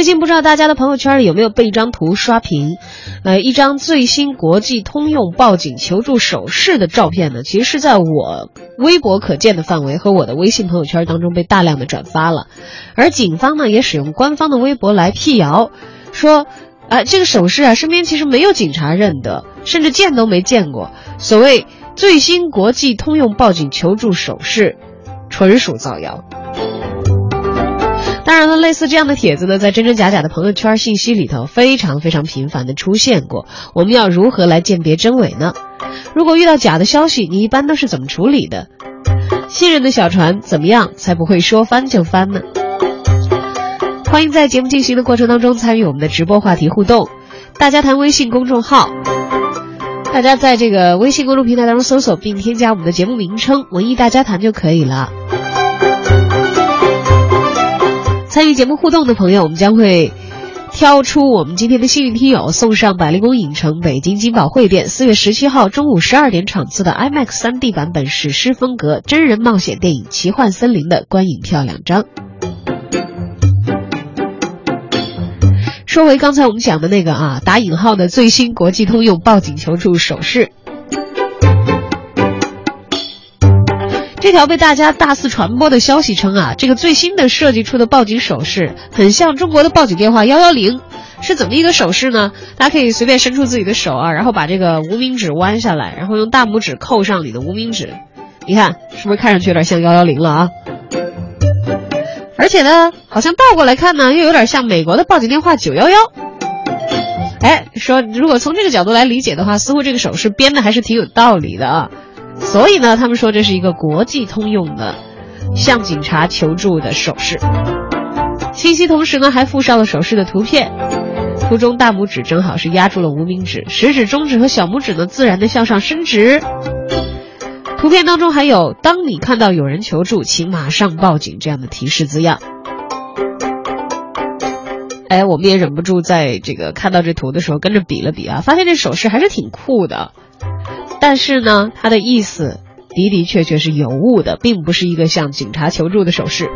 最近不知道大家的朋友圈里有没有被一张图刷屏？呃，一张最新国际通用报警求助手势的照片呢？其实是在我微博可见的范围和我的微信朋友圈当中被大量的转发了。而警方呢，也使用官方的微博来辟谣，说，啊，这个手势啊，身边其实没有警察认得，甚至见都没见过。所谓最新国际通用报警求助手势，纯属造谣。当然了，类似这样的帖子呢，在真真假假的朋友圈信息里头非常非常频繁的出现过。我们要如何来鉴别真伪呢？如果遇到假的消息，你一般都是怎么处理的？信任的小船怎么样才不会说翻就翻呢？欢迎在节目进行的过程当中参与我们的直播话题互动。大家谈微信公众号，大家在这个微信公众平台当中搜索并添加我们的节目名称“文艺大家谈”就可以了。参与节目互动的朋友，我们将会挑出我们今天的幸运听友，送上百丽宫影城北京金宝汇店四月十七号中午十二点场次的 IMAX 3D 版本史诗风格真人冒险电影《奇幻森林》的观影票两张。说回刚才我们讲的那个啊，打引号的最新国际通用报警求助手势。这条被大家大肆传播的消息称啊，这个最新的设计出的报警手势很像中国的报警电话幺幺零，是怎么一个手势呢？大家可以随便伸出自己的手啊，然后把这个无名指弯下来，然后用大拇指扣上你的无名指，你看是不是看上去有点像幺幺零了啊？而且呢，好像倒过来看呢，又有点像美国的报警电话九幺幺。哎，说如果从这个角度来理解的话，似乎这个手势编的还是挺有道理的啊。所以呢，他们说这是一个国际通用的向警察求助的手势。信息同时呢，还附上了手势的图片，图中大拇指正好是压住了无名指，食指、中指和小拇指呢自然的向上伸直。图片当中还有“当你看到有人求助，请马上报警”这样的提示字样。哎，我们也忍不住在这个看到这图的时候跟着比了比啊，发现这手势还是挺酷的。但是呢，他的意思的的确确是有误的，并不是一个向警察求助的手势。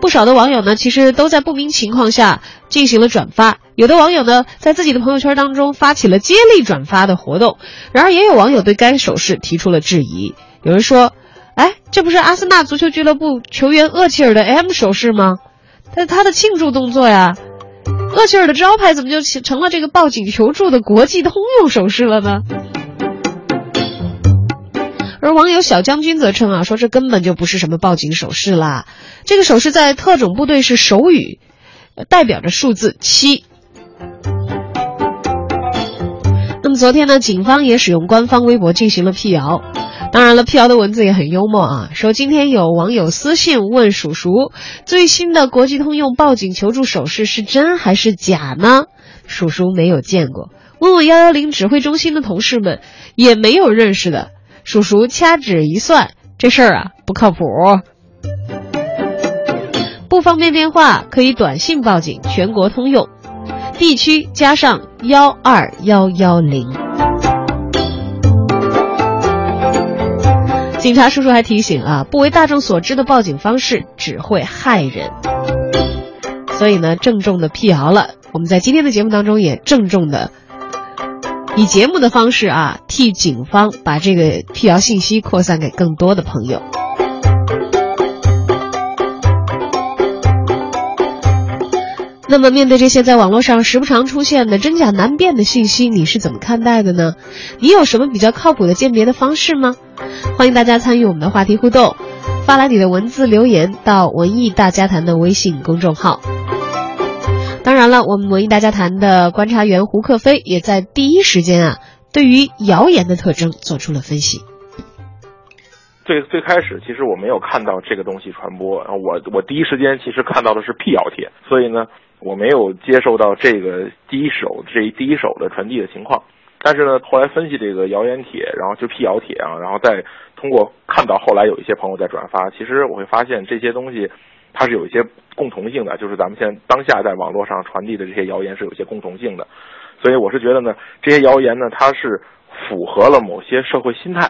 不少的网友呢，其实都在不明情况下进行了转发。有的网友呢，在自己的朋友圈当中发起了接力转发的活动。然而，也有网友对该手势提出了质疑。有人说：“哎，这不是阿森纳足球俱乐部球员厄齐尔的 M 手势吗？这是他的庆祝动作呀！厄齐尔的招牌怎么就成了这个报警求助的国际通用手势了呢？”而网友小将军则称啊，说这根本就不是什么报警手势啦，这个手势在特种部队是手语，代表着数字七。那么昨天呢，警方也使用官方微博进行了辟谣，当然了，辟谣的文字也很幽默啊，说今天有网友私信问叔叔，最新的国际通用报警求助手势是真还是假呢？叔叔没有见过，问问幺幺零指挥中心的同事们，也没有认识的。叔叔掐指一算，这事儿啊不靠谱。不方便电话可以短信报警，全国通用，地区加上幺二幺幺零。警察叔叔还提醒啊，不为大众所知的报警方式只会害人。所以呢，郑重的辟谣了。我们在今天的节目当中也郑重的。以节目的方式啊，替警方把这个辟谣信息扩散给更多的朋友。那么，面对这些在网络上时不常出现的真假难辨的信息，你是怎么看待的呢？你有什么比较靠谱的鉴别的方式吗？欢迎大家参与我们的话题互动，发来你的文字留言到“文艺大家谈”的微信公众号。当然了，我们文艺大家谈的观察员胡克飞也在第一时间啊，对于谣言的特征做出了分析。最最开始，其实我没有看到这个东西传播，我我第一时间其实看到的是辟谣帖，所以呢，我没有接受到这个第一手这第一手的传递的情况。但是呢，后来分析这个谣言帖，然后就辟谣帖啊，然后再通过看到后来有一些朋友在转发，其实我会发现这些东西。它是有一些共同性的，就是咱们现当下在网络上传递的这些谣言是有些共同性的，所以我是觉得呢，这些谣言呢，它是符合了某些社会心态，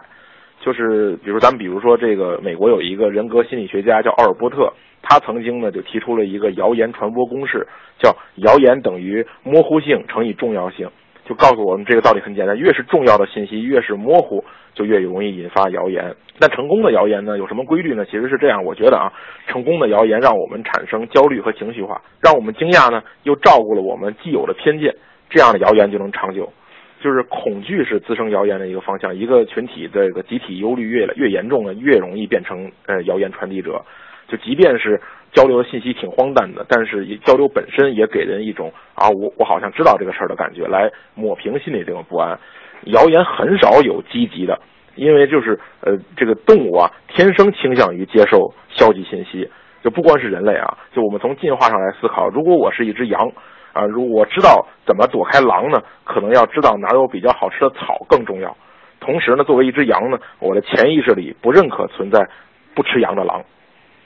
就是比如咱们比如说这个美国有一个人格心理学家叫奥尔波特，他曾经呢就提出了一个谣言传播公式，叫谣言等于模糊性乘以重要性，就告诉我们这个道理很简单，越是重要的信息越是模糊，就越容易引发谣言。但成功的谣言呢有什么规律呢？其实是这样，我觉得啊，成功的谣言让我们产生焦虑和情绪化，让我们惊讶呢又照顾了我们既有的偏见，这样的谣言就能长久。就是恐惧是滋生谣言的一个方向，一个群体的这个集体忧虑越来越严重呢，越容易变成呃谣言传递者。就即便是交流的信息挺荒诞的，但是交流本身也给人一种啊，我我好像知道这个事儿的感觉，来抹平心里这种不安。谣言很少有积极的，因为就是呃这个动物啊，天生倾向于接受消极信息。就不光是人类啊，就我们从进化上来思考，如果我是一只羊。啊，如果我知道怎么躲开狼呢？可能要知道哪有比较好吃的草更重要。同时呢，作为一只羊呢，我的潜意识里不认可存在不吃羊的狼。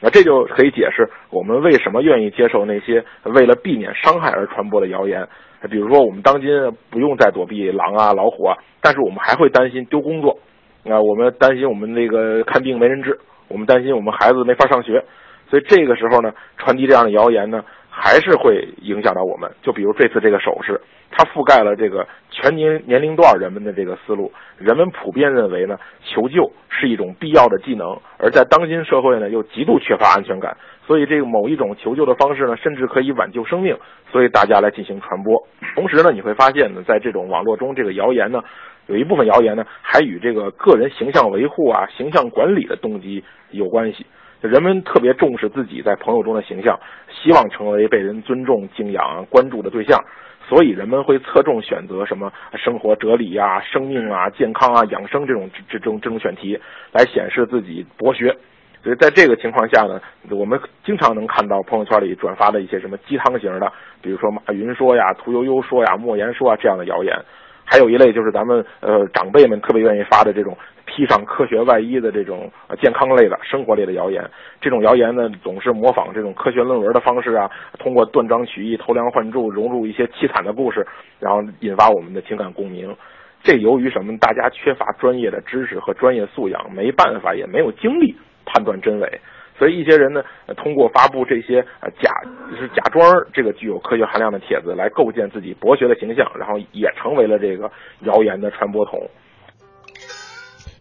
那这就可以解释我们为什么愿意接受那些为了避免伤害而传播的谣言。比如说，我们当今不用再躲避狼啊、老虎啊，但是我们还会担心丢工作。啊，我们担心我们那个看病没人治，我们担心我们孩子没法上学。所以这个时候呢，传递这样的谣言呢。还是会影响到我们，就比如这次这个手势，它覆盖了这个全年年龄段人们的这个思路。人们普遍认为呢，求救是一种必要的技能，而在当今社会呢，又极度缺乏安全感。所以，这个某一种求救的方式呢，甚至可以挽救生命。所以大家来进行传播。同时呢，你会发现呢，在这种网络中，这个谣言呢，有一部分谣言呢，还与这个个人形象维护啊、形象管理的动机有关系。人们特别重视自己在朋友中的形象，希望成为被人尊重、敬仰、关注的对象，所以人们会侧重选择什么生活哲理啊、生命啊、健康啊、养生这种这种这种选题来显示自己博学。所以在这个情况下呢，我们经常能看到朋友圈里转发的一些什么鸡汤型的，比如说马云说呀、屠呦呦说呀、莫言说啊这样的谣言。还有一类就是咱们呃长辈们特别愿意发的这种。披上科学外衣的这种健康类的生活类的谣言，这种谣言呢总是模仿这种科学论文的方式啊，通过断章取义、偷梁换柱，融入一些凄惨的故事，然后引发我们的情感共鸣。这由于什么？大家缺乏专业的知识和专业素养，没办法，也没有精力判断真伪，所以一些人呢，通过发布这些呃假就是假装这个具有科学含量的帖子，来构建自己博学的形象，然后也成为了这个谣言的传播筒。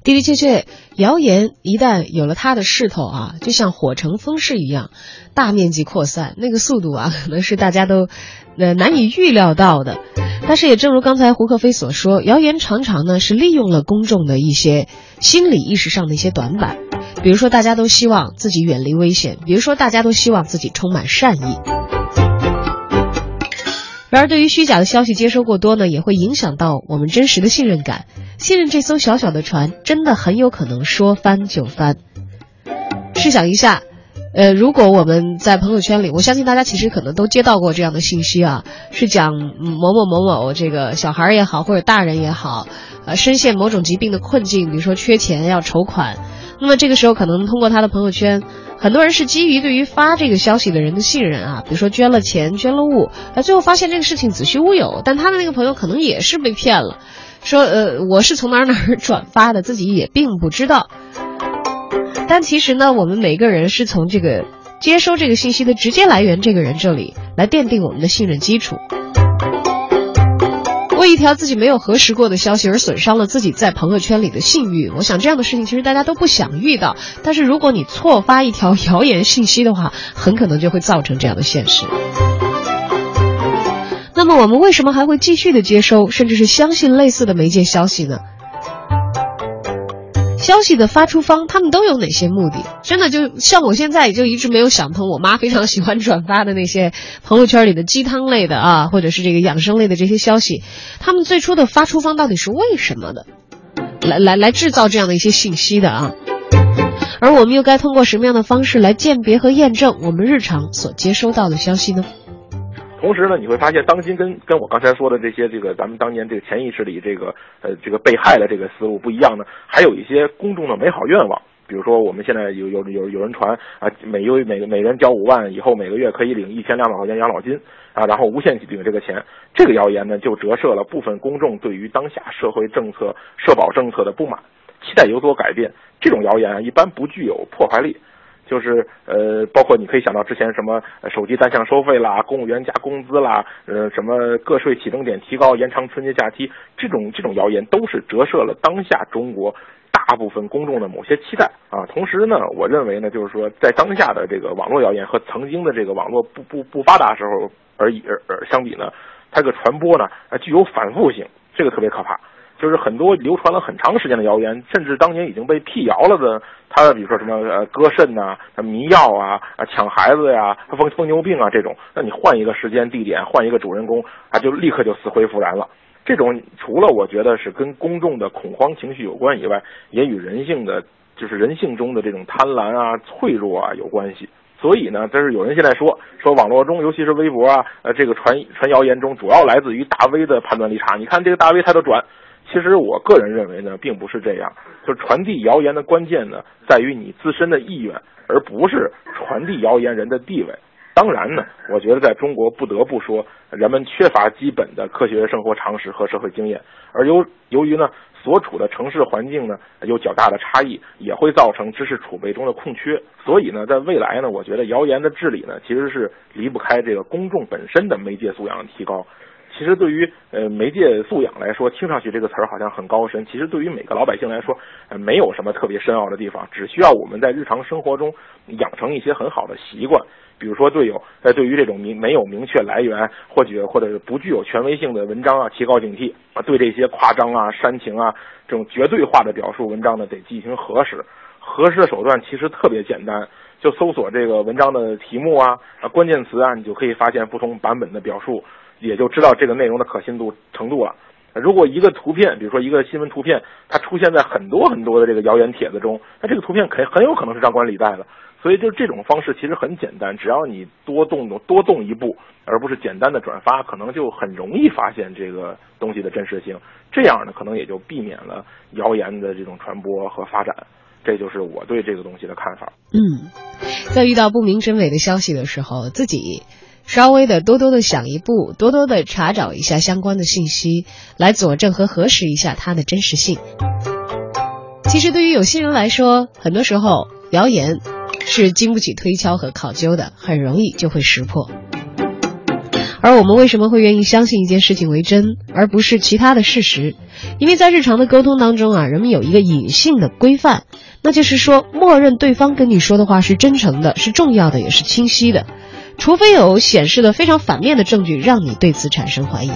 的的确确，谣言一旦有了它的势头啊，就像火成风势一样，大面积扩散，那个速度啊，可能是大家都呃难以预料到的。但是也正如刚才胡克飞所说，谣言常常呢是利用了公众的一些心理意识上的一些短板，比如说大家都希望自己远离危险，比如说大家都希望自己充满善意。然而，对于虚假的消息接收过多呢，也会影响到我们真实的信任感。信任这艘小小的船，真的很有可能说翻就翻。试想一下，呃，如果我们在朋友圈里，我相信大家其实可能都接到过这样的信息啊，是讲某某某某这个小孩也好，或者大人也好，呃，深陷某种疾病的困境，比如说缺钱要筹款，那么这个时候可能通过他的朋友圈。很多人是基于对于发这个消息的人的信任啊，比如说捐了钱、捐了物，哎，最后发现这个事情子虚乌有，但他的那个朋友可能也是被骗了，说呃我是从哪哪儿 转发的，自己也并不知道。但其实呢，我们每个人是从这个接收这个信息的直接来源这个人这里来奠定我们的信任基础。为一条自己没有核实过的消息而损伤了自己在朋友圈里的信誉，我想这样的事情其实大家都不想遇到。但是如果你错发一条谣言信息的话，很可能就会造成这样的现实。那么我们为什么还会继续的接收，甚至是相信类似的媒介消息呢？消息的发出方，他们都有哪些目的？真的就像我现在也就一直没有想通。我妈非常喜欢转发的那些朋友圈里的鸡汤类的啊，或者是这个养生类的这些消息，他们最初的发出方到底是为什么的？来来来制造这样的一些信息的啊？而我们又该通过什么样的方式来鉴别和验证我们日常所接收到的消息呢？同时呢，你会发现，当今跟跟我刚才说的这些这个咱们当年这个潜意识里这个呃这个被害的这个思路不一样呢，还有一些公众的美好愿望，比如说我们现在有有有有人传啊，每月每每人交五万，以后每个月可以领一千两百块钱养老金啊，然后无限领这个钱，这个谣言呢就折射了部分公众对于当下社会政策社保政策的不满。期待有所改变。这种谣言啊，一般不具有破坏力。就是呃，包括你可以想到之前什么手机单项收费啦、公务员加工资啦、呃什么个税起征点提高、延长春节假期，这种这种谣言都是折射了当下中国大部分公众的某些期待啊。同时呢，我认为呢，就是说在当下的这个网络谣言和曾经的这个网络不不不发达时候而已而而相比呢，它这个传播呢具有反复性，这个特别可怕。就是很多流传了很长时间的谣言，甚至当年已经被辟谣了的，他比如说什么呃割肾呐、迷药啊、啊抢孩子呀、疯疯牛病啊这种，那你换一个时间地点，换一个主人公，啊就立刻就死灰复燃了。这种除了我觉得是跟公众的恐慌情绪有关以外，也与人性的就是人性中的这种贪婪啊、脆弱啊有关系。所以呢，但是有人现在说说网络中，尤其是微博啊，呃这个传传谣言中，主要来自于大 V 的判断力差。你看这个大 V 他都转。其实我个人认为呢，并不是这样。就是传递谣言的关键呢，在于你自身的意愿，而不是传递谣言人的地位。当然呢，我觉得在中国不得不说，人们缺乏基本的科学生活常识和社会经验，而由由于呢，所处的城市环境呢有较大的差异，也会造成知识储备中的空缺。所以呢，在未来呢，我觉得谣言的治理呢，其实是离不开这个公众本身的媒介素养的提高。其实对于呃媒介素养来说，听上去这个词儿好像很高深。其实对于每个老百姓来说，呃没有什么特别深奥的地方，只需要我们在日常生活中养成一些很好的习惯。比如说，对有在对于这种明没有明确来源或者或者是不具有权威性的文章啊，提高警惕啊。对这些夸张啊、煽情啊这种绝对化的表述文章呢，得进行核实。核实的手段其实特别简单，就搜索这个文章的题目啊、啊关键词啊，你就可以发现不同版本的表述。也就知道这个内容的可信度程度了。如果一个图片，比如说一个新闻图片，它出现在很多很多的这个谣言帖子中，那这个图片肯很有可能是张冠李戴的。所以就这种方式其实很简单，只要你多动动多动一步，而不是简单的转发，可能就很容易发现这个东西的真实性。这样呢，可能也就避免了谣言的这种传播和发展。这就是我对这个东西的看法。嗯，在遇到不明真伪的消息的时候，自己。稍微的多多的想一步，多多的查找一下相关的信息，来佐证和核实一下它的真实性。其实对于有些人来说，很多时候谣言是经不起推敲和考究的，很容易就会识破。而我们为什么会愿意相信一件事情为真，而不是其他的事实？因为在日常的沟通当中啊，人们有一个隐性的规范，那就是说，默认对方跟你说的话是真诚的，是重要的，也是清晰的。除非有显示的非常反面的证据，让你对此产生怀疑。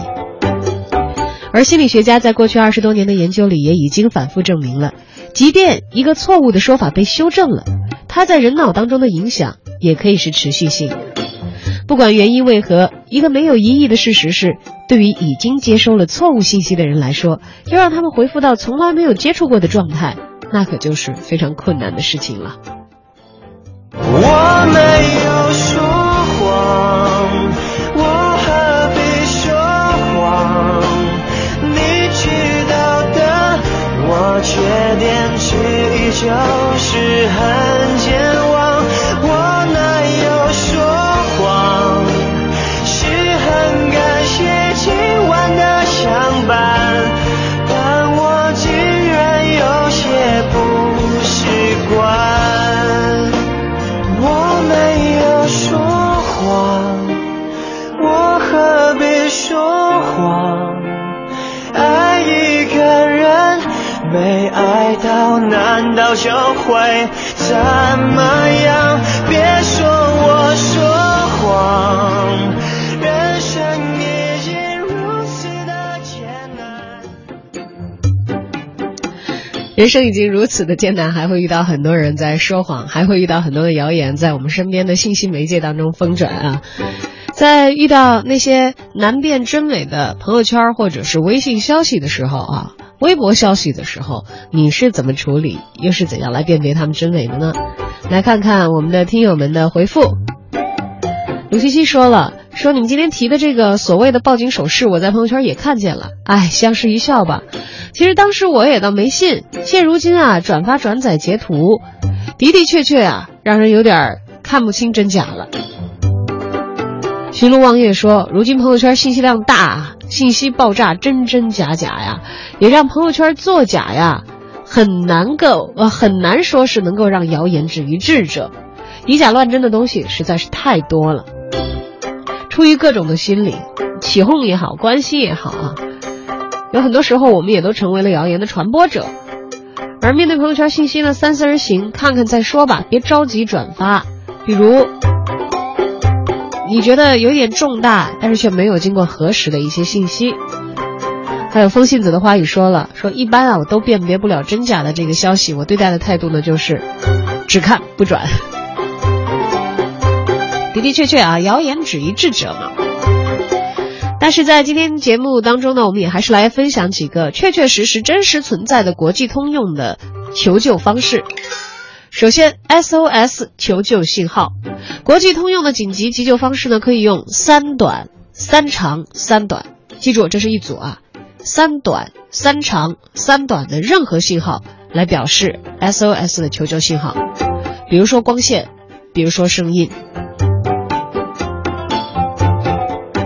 而心理学家在过去二十多年的研究里，也已经反复证明了，即便一个错误的说法被修正了，它在人脑当中的影响也可以是持续性。不管原因为何，一个没有疑义的事实是，对于已经接收了错误信息的人来说，要让他们回复到从来没有接触过的状态，那可就是非常困难的事情了。我没有就是很会怎么样？别说我说谎，人生已经如此的艰难。人生已经如此的艰难，还会遇到很多人在说谎，还会遇到很多的谣言在我们身边的信息媒介当中疯转啊。在遇到那些难辨真伪的朋友圈或者是微信消息的时候啊，微博消息的时候，你是怎么处理，又是怎样来辨别他们真伪的呢？来看看我们的听友们的回复。鲁西西说了，说你们今天提的这个所谓的报警手势，我在朋友圈也看见了，哎，相视一笑吧。其实当时我也倒没信，现如今啊，转发转载截图，的的确确啊，让人有点看不清真假了。寻路望月说：“如今朋友圈信息量大，信息爆炸，真真假假呀，也让朋友圈作假呀，很难够呃很难说是能够让谣言止于智者，以假乱真的东西实在是太多了。出于各种的心理，起哄也好，关心也好啊，有很多时候我们也都成为了谣言的传播者。而面对朋友圈信息呢，三思而行，看看再说吧，别着急转发。比如，你觉得有点重大，但是却没有经过核实的一些信息。还有风信子的话语说了，说一般啊，我都辨别不了真假的这个消息，我对待的态度呢就是只看不转。的的确确啊，谣言止于智者嘛。但是在今天节目当中呢，我们也还是来分享几个确确实实真实存在的国际通用的求救方式。首先，SOS 求救信号，国际通用的紧急急救方式呢，可以用三短、三长、三短，记住这是一组啊，三短、三长、三短的任何信号来表示 SOS 的求救信号，比如说光线，比如说声音。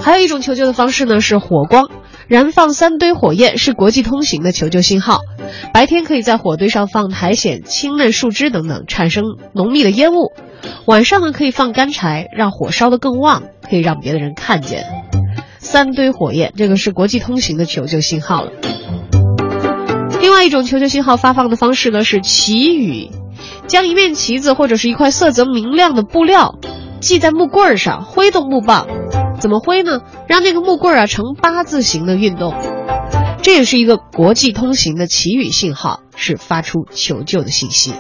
还有一种求救的方式呢，是火光，燃放三堆火焰是国际通行的求救信号。白天可以在火堆上放苔藓、青嫩树枝等等，产生浓密的烟雾；晚上呢，可以放干柴，让火烧得更旺，可以让别的人看见。三堆火焰，这个是国际通行的求救信号了。另外一种求救信号发放的方式呢，是旗语，将一面旗子或者是一块色泽明亮的布料系在木棍上，挥动木棒。怎么挥呢？让那个木棍啊呈八字形的运动，这也是一个国际通行的祈雨信号，是发出求救的信息。